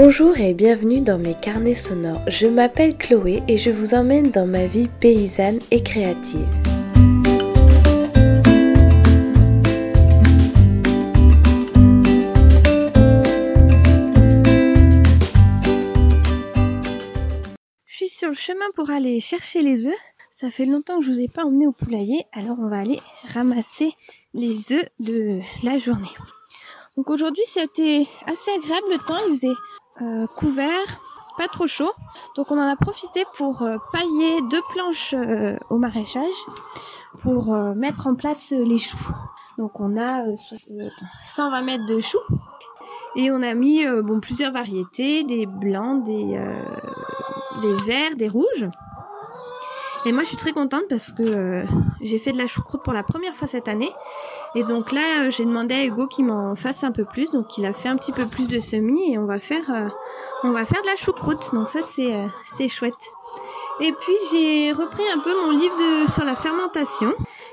Bonjour et bienvenue dans mes carnets sonores. Je m'appelle Chloé et je vous emmène dans ma vie paysanne et créative. Je suis sur le chemin pour aller chercher les œufs. Ça fait longtemps que je vous ai pas emmené au poulailler, alors on va aller ramasser les œufs de la journée. Donc aujourd'hui c'était assez agréable le temps, il faisait euh, couvert, pas trop chaud. Donc on en a profité pour euh, pailler deux planches euh, au maraîchage pour mettre en place les choux. Donc on a 120 mètres de choux et on a mis bon plusieurs variétés, des blancs, des, des verts, des rouges. Et moi je suis très contente parce que j'ai fait de la choucroute pour la première fois cette année. Et donc là j'ai demandé à Hugo qu'il m'en fasse un peu plus. Donc il a fait un petit peu plus de semis et on va faire on va faire de la choucroute, donc ça c'est euh, c'est chouette. Et puis j'ai repris un peu mon livre sur la fermentation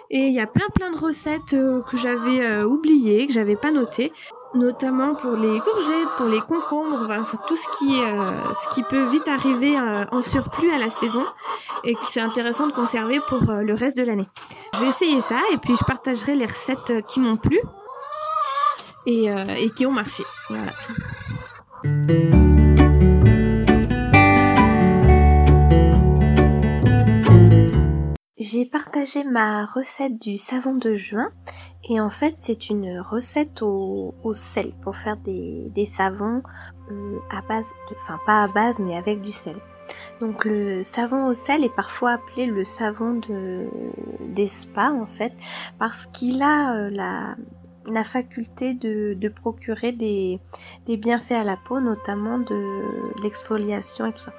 et il y a plein plein de recettes euh, que j'avais euh, oubliées, que j'avais pas notées, notamment pour les courgettes, pour les concombres, enfin tout ce qui ce qui peut vite arriver en surplus à la saison et que c'est intéressant de conserver pour le reste de l'année. Je vais essayer ça et puis je partagerai les recettes qui m'ont plu et, et qui ont marché. Voilà. J'ai partagé ma recette du savon de juin et en fait c'est une recette au, sel pour faire des, savons euh, à base, de, enfin pas à base mais avec du sel. Donc le savon au sel est parfois appelé le savon de, des en fait parce qu'il a euh, la, la faculté de, procurer des, bienfaits à la peau, notamment de l'exfoliation et tout ça.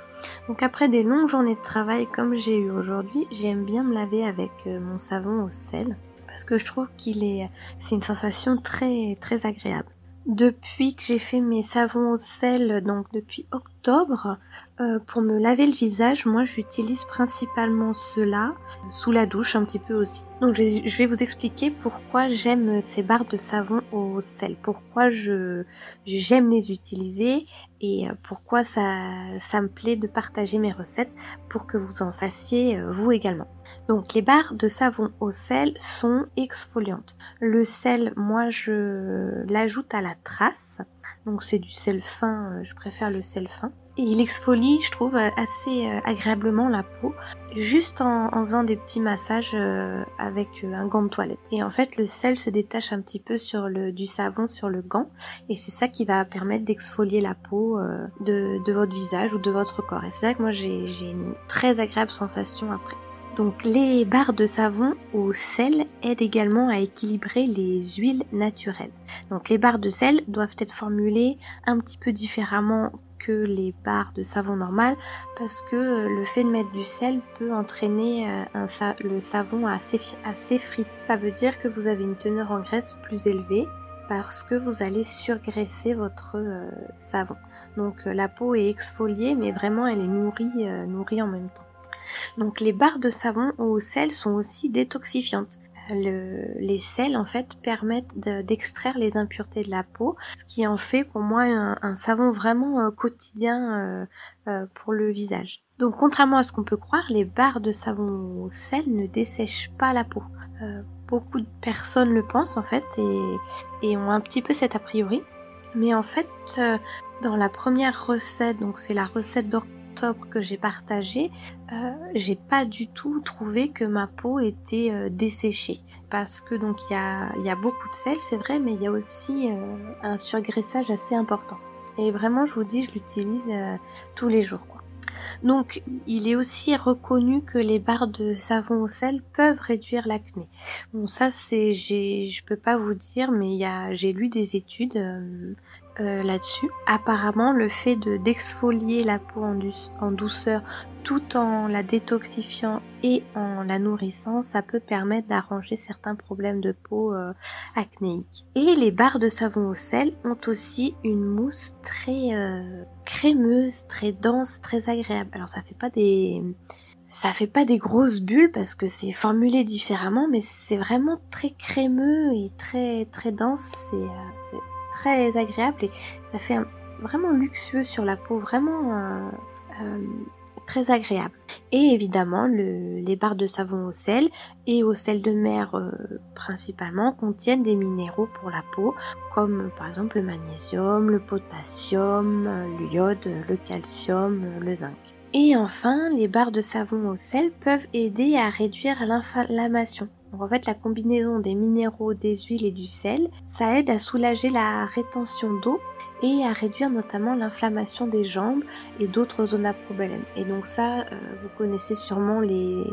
Donc après des longues journées de travail comme j'ai eu aujourd'hui, j'aime bien me laver avec euh, mon savon au sel parce que je trouve qu'il est c'est une sensation très très agréable. Depuis que j'ai fait mes savons au sel, donc depuis octobre, euh, pour me laver le visage, moi j'utilise principalement cela sous la douche un petit peu aussi. Donc je vais vous expliquer pourquoi j'aime ces barres de savon au sel, pourquoi je j'aime les utiliser et euh, pourquoi ça ça me plaît de partager mes recettes pour que vous en fassiez euh, vous également. Donc les barres de savon au sel sont exfoliantes. Le sel, moi je l'ajoute à la trace. Donc c'est du sel fin, je préfère le sel fin. Et il exfolie, je trouve, assez euh, agréablement la peau, juste en, faisant des petits massages euh, avec euh, un gant de toilette. Et en fait, le sel se détache un petit peu sur le du savon sur le gant, et c'est ça qui va permettre d'exfolier la peau de, de votre visage ou de votre corps. Et c'est vrai que moi, j'ai une très agréable sensation après. Donc les barres de savon au sel aident également à équilibrer les huiles naturelles. Donc les barres de sel doivent être formulées un petit peu différemment les barres de savon normal parce que euh, le fait de mettre du sel peut entraîner euh, le savon assez frit. Ça veut dire que vous avez une teneur en graisse plus élevée parce que vous allez surgraisser votre euh, savon. Donc la peau est exfoliée mais vraiment elle est nourrie en même temps. Donc les barres de savon au sel sont aussi détoxifiantes les sels en fait permettent d'extraire les impuretés de la peau, ce qui en fait pour moi un, savon vraiment euh, quotidien euh, euh, pour le visage. Donc contrairement à ce qu'on peut croire, les barres de savon au sel ne dessèchent pas la peau. beaucoup de personnes le pensent en fait et, et ont un petit peu cet a priori. Mais en fait, dans la première recette, donc c'est la recette que j'ai partagé, euh, j'ai pas du tout trouvé que ma peau était euh, desséchée. Parce que donc il y a, beaucoup de sel, c'est vrai, mais il y a aussi euh, un surgraissage assez important. Et vraiment, je vous dis, je l'utilise tous les jours. Donc, il est aussi reconnu que les barres de savon au sel peuvent réduire l'acné. Bon, ça, c'est, je peux pas vous dire, mais j'ai lu des études euh, là-dessus. Apparemment, le fait de d'exfolier la peau en, douceur tout en la détoxifiant et en la nourrissant, ça peut permettre d'arranger certains problèmes de peau euh, acnéiques. Et les barres de savon au sel ont aussi une mousse très euh, crémeuse, très dense, très agréable. Alors ça fait pas des ça fait pas des grosses bulles parce que c'est formulé différemment, mais c'est vraiment très crémeux et très très dense. C'est très agréable et ça fait vraiment luxueux sur la peau, vraiment très agréable. Et évidemment, les barres de savon au sel et au sel de mer euh, principalement contiennent des minéraux pour la peau, comme par exemple le magnésium, le potassium, le iode, le calcium, le zinc. Et enfin, les barres de savon au sel peuvent aider à réduire l'inflammation. Donc en fait, la combinaison des minéraux, des huiles et du sel, ça aide à soulager la rétention d'eau et à réduire notamment l'inflammation des jambes et d'autres zones à problème. Et donc ça, euh, vous connaissez sûrement les,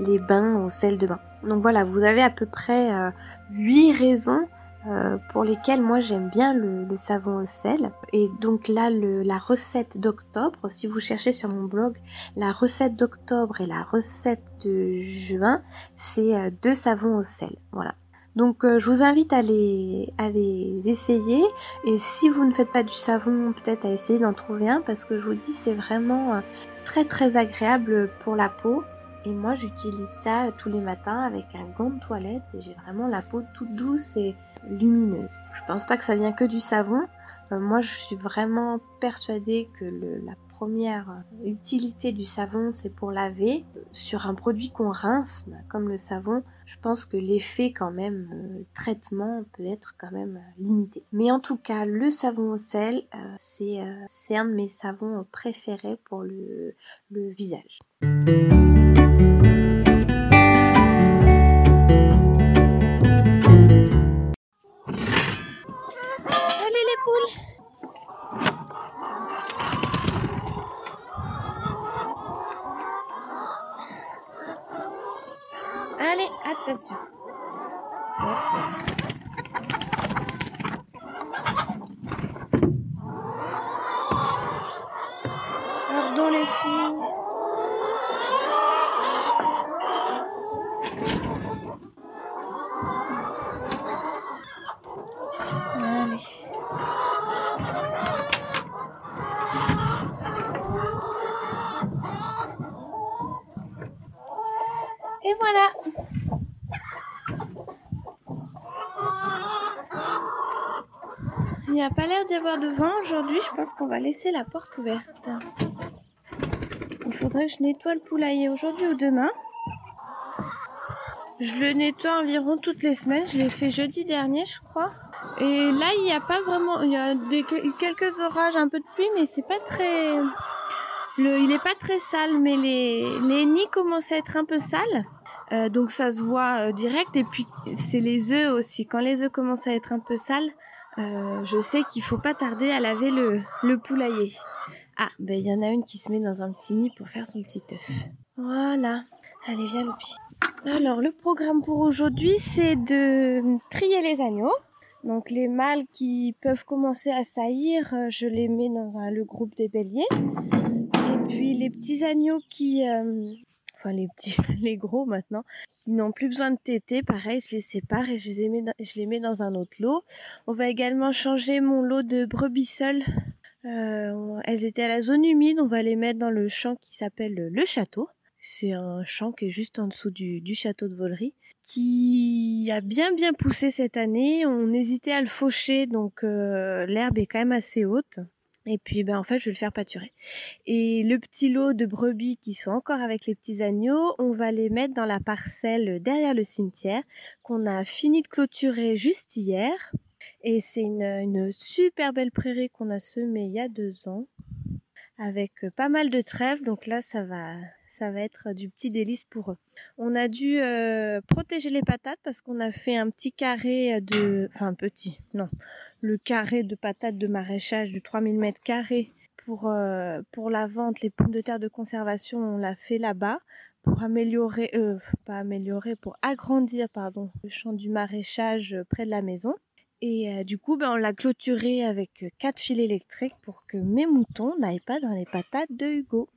les bains au sel de bain. Donc voilà, vous avez à peu près euh, 8 raisons euh, pour lesquelles moi j'aime bien le, le, savon au sel. Et donc là, le, la recette d'octobre, si vous cherchez sur mon blog, la recette d'octobre et la recette de juin, c'est euh, deux savons au sel. Voilà. Donc euh, je vous invite à les, à les essayer et si vous ne faites pas du savon, peut-être à essayer d'en trouver un parce que je vous dis c'est vraiment euh, très très agréable pour la peau. Et moi j'utilise ça tous les matins avec un gant de toilette et j'ai vraiment la peau toute douce et lumineuse. Je pense pas que ça vient que du savon. Euh, moi je suis vraiment persuadée que le, la première utilité du savon, c'est pour laver. Sur un produit qu'on rince, bah, comme le savon, je pense que l'effet quand même euh, traitement peut être quand même euh, limité. Mais en tout cas, le savon au sel, euh, c'est c'est un de mes savons préférés pour le, le visage. Allez, attention les filles. Allez. Et voilà. Il n'y a pas l'air d'y avoir de vent aujourd'hui. Je pense qu'on va laisser la porte ouverte. Il faudrait que je nettoie le poulailler aujourd'hui ou demain. Je le nettoie environ toutes les semaines. Je l'ai fait jeudi dernier, je crois. Et là, il n'y a pas vraiment, il y a quelques orages, un peu de pluie, mais c'est pas très, il est pas très sale, mais les, les nids commencent à être un peu sales. Euh, donc ça se voit euh, direct et puis c'est les œufs aussi. Quand les œufs commencent à être un peu sales, euh, je sais qu'il faut pas tarder à laver le, le poulailler. Ah, ben il y en a une qui se met dans un petit nid pour faire son petit œuf. Voilà. Allez, viens Loupi. Alors le programme pour aujourd'hui, c'est de trier les agneaux. Donc les mâles qui peuvent commencer à saillir, je les mets dans le groupe des béliers. Et puis les petits agneaux qui, euh, enfin les petits, les gros maintenant, qui n'ont plus besoin de téter, pareil, je les sépare et je les, mets dans, je les mets dans un autre lot. On va également changer mon lot de brebis seules. Euh, elles étaient à la zone humide, on va les mettre dans le champ qui s'appelle le château. C'est un champ qui est juste en dessous du, du château de Volery, qui a bien bien poussé cette année. On hésitait à le faucher, donc euh, l'herbe est quand même assez haute. Et puis, ben, en fait, je vais le faire pâturer. Et le petit lot de brebis qui sont encore avec les petits agneaux, on va les mettre dans la parcelle derrière le cimetière qu'on a fini de clôturer juste hier. Et c'est une, super belle prairie qu'on a semée il y a deux ans avec pas mal de trèfles. Donc là, ça va, ça va être du petit délice pour eux. On a dû euh, protéger les patates parce qu'on a fait un petit carré de, enfin petit, non, le carré de patates de maraîchage de 3000 mètres carrés pour euh, pour la vente. Les pommes de terre de conservation, on l'a fait là-bas pour améliorer, euh, pas améliorer, pour agrandir, pardon, le champ du maraîchage près de la maison. Et euh, du coup, ben, on l'a clôturé avec quatre fils électriques pour que mes moutons n'aillent pas dans les patates de Hugo.